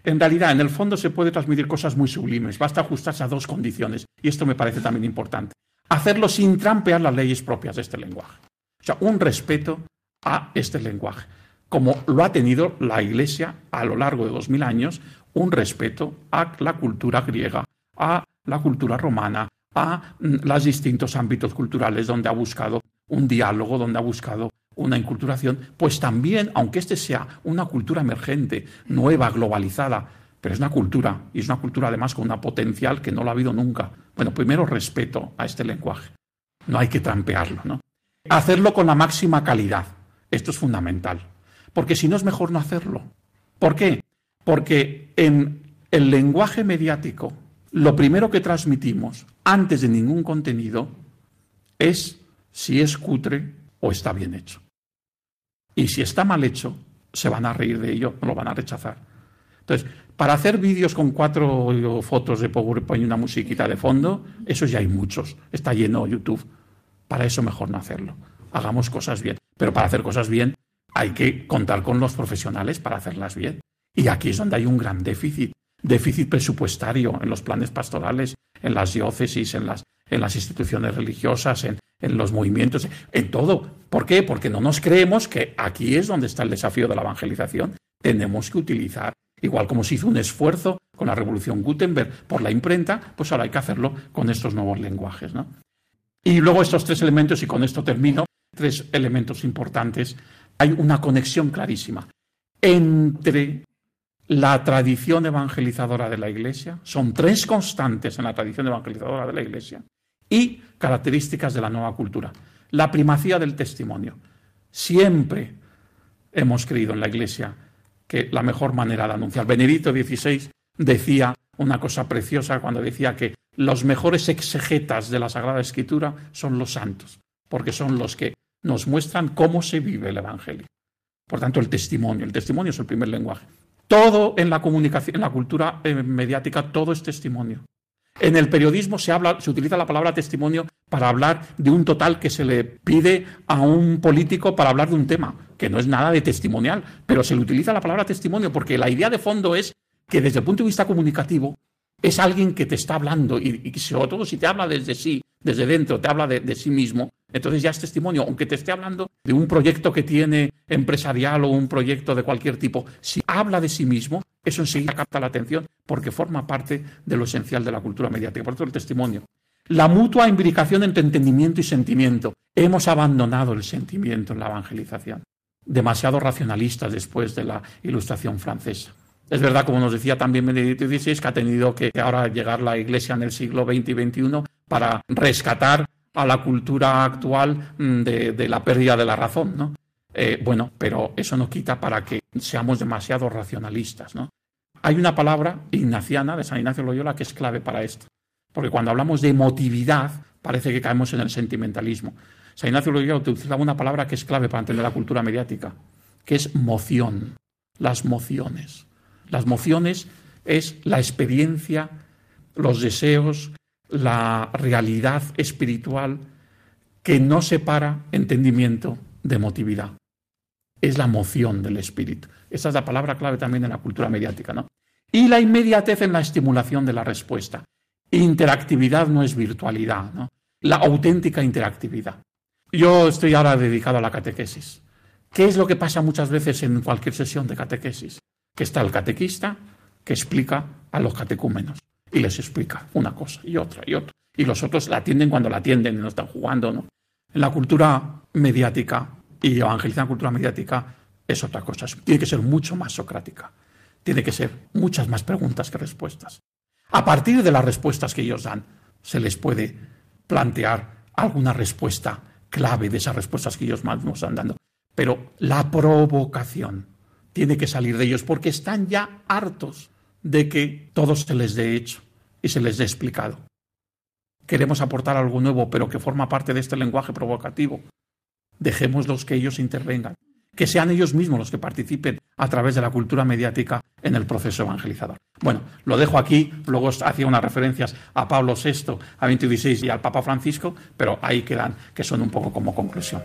En realidad, en el fondo se puede transmitir cosas muy sublimes, basta ajustarse a dos condiciones, y esto me parece también importante. Hacerlo sin trampear las leyes propias de este lenguaje. O sea, un respeto a este lenguaje como lo ha tenido la Iglesia a lo largo de dos mil años, un respeto a la cultura griega, a la cultura romana, a mm, los distintos ámbitos culturales donde ha buscado un diálogo, donde ha buscado una inculturación, pues también, aunque este sea una cultura emergente, nueva, globalizada, pero es una cultura, y es una cultura además con una potencial que no lo ha habido nunca. Bueno, primero respeto a este lenguaje. No hay que trampearlo, ¿no? Hacerlo con la máxima calidad. Esto es fundamental porque si no es mejor no hacerlo. ¿Por qué? Porque en el lenguaje mediático, lo primero que transmitimos antes de ningún contenido es si es cutre o está bien hecho. Y si está mal hecho, se van a reír de ello, lo van a rechazar. Entonces, para hacer vídeos con cuatro fotos de PowerPoint y una musiquita de fondo, eso ya hay muchos. Está lleno YouTube. Para eso mejor no hacerlo. Hagamos cosas bien. Pero para hacer cosas bien hay que contar con los profesionales para hacerlas bien. Y aquí es donde hay un gran déficit, déficit presupuestario en los planes pastorales, en las diócesis, en las, en las instituciones religiosas, en, en los movimientos, en todo. ¿Por qué? Porque no nos creemos que aquí es donde está el desafío de la evangelización. Tenemos que utilizar, igual como se hizo un esfuerzo con la revolución Gutenberg por la imprenta, pues ahora hay que hacerlo con estos nuevos lenguajes. ¿no? Y luego estos tres elementos, y con esto termino, tres elementos importantes hay una conexión clarísima entre la tradición evangelizadora de la Iglesia, son tres constantes en la tradición evangelizadora de la Iglesia, y características de la nueva cultura. La primacía del testimonio. Siempre hemos creído en la Iglesia que la mejor manera de anunciar. Benedicto XVI decía una cosa preciosa cuando decía que los mejores exegetas de la Sagrada Escritura son los santos, porque son los que nos muestran cómo se vive el Evangelio. Por tanto, el testimonio. El testimonio es el primer lenguaje. Todo en la comunicación, en la cultura eh, mediática, todo es testimonio. En el periodismo se habla, se utiliza la palabra testimonio para hablar de un total que se le pide a un político para hablar de un tema, que no es nada de testimonial, pero se le utiliza la palabra testimonio porque la idea de fondo es que desde el punto de vista comunicativo es alguien que te está hablando y, sobre todo si te habla desde sí, desde dentro, te habla de, sí mismo, entonces ya es testimonio, aunque te esté hablando de un proyecto que tiene empresarial o un proyecto de cualquier tipo, si habla de sí mismo, eso enseguida capta la atención porque forma parte de lo esencial de la cultura mediática. Por eso el testimonio. La mutua imbricación entre entendimiento y sentimiento. Hemos abandonado el sentimiento en la evangelización. Demasiado racionalistas después de la ilustración francesa. Es verdad, como nos decía también Benedicto XVI, que ha tenido que ahora llegar la Iglesia en el siglo XX y XXI para rescatar a la cultura actual mm, de, la pérdida de la razón, ¿no? Eh, bueno, pero eso no quita para que seamos demasiado racionalistas, ¿no? Hay una palabra ignaciana de San Ignacio Loyola que es clave para esto, porque cuando hablamos de emotividad parece que caemos en el sentimentalismo. San Ignacio Loyola utilizaba una palabra que es clave para entender la cultura mediática, que es moción, las mociones. Las mociones es la experiencia, los deseos, la realidad espiritual que no separa entendimiento de emotividad. Es la moción del espíritu. Esa es la palabra clave también en la cultura mediática, ¿no? Y la inmediatez en la estimulación de la respuesta. Interactividad no es virtualidad, ¿no? La auténtica interactividad. Yo estoy ahora dedicado a la catequesis. ¿Qué es lo que pasa muchas veces en cualquier sesión de catequesis? que está el catequista que explica a los catecúmenos y les explica una cosa y otra y otra. Y los otros la atienden cuando la atienden y no están jugando, ¿no? En la cultura mediática y evangelizar la cultura mediática es otra cosa. Tiene que ser mucho más socrática. Tiene que ser muchas más preguntas que respuestas. A partir de las respuestas que ellos dan, se les puede plantear alguna respuesta clave de esas respuestas que ellos más nos están dando. Pero la provocación, tiene que salir de ellos porque están ya hartos de que todo se les dé hecho y se les dé explicado. Queremos aportar algo nuevo, pero que forma parte de este lenguaje provocativo. Dejémoslos que ellos intervengan, que sean ellos mismos los que participen a través de la cultura mediática en el proceso evangelizador. Bueno, lo dejo aquí, luego hacía unas referencias a Pablo VI, a Benito XVI y al Papa Francisco, pero ahí quedan, que son un poco como conclusión.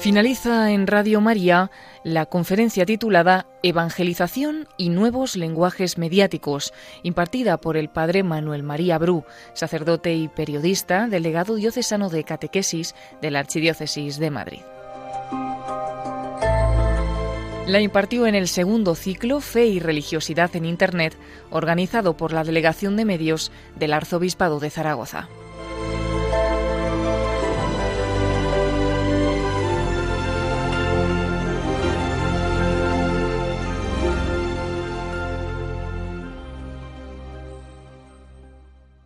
Finaliza en Radio María la conferencia titulada Evangelización y nuevos lenguajes mediáticos, impartida por el padre Manuel María Bru, sacerdote y periodista, delegado diocesano de catequesis de la Archidiócesis de Madrid. La impartió en el segundo ciclo Fe y Religiosidad en Internet, organizado por la Delegación de Medios del Arzobispado de Zaragoza.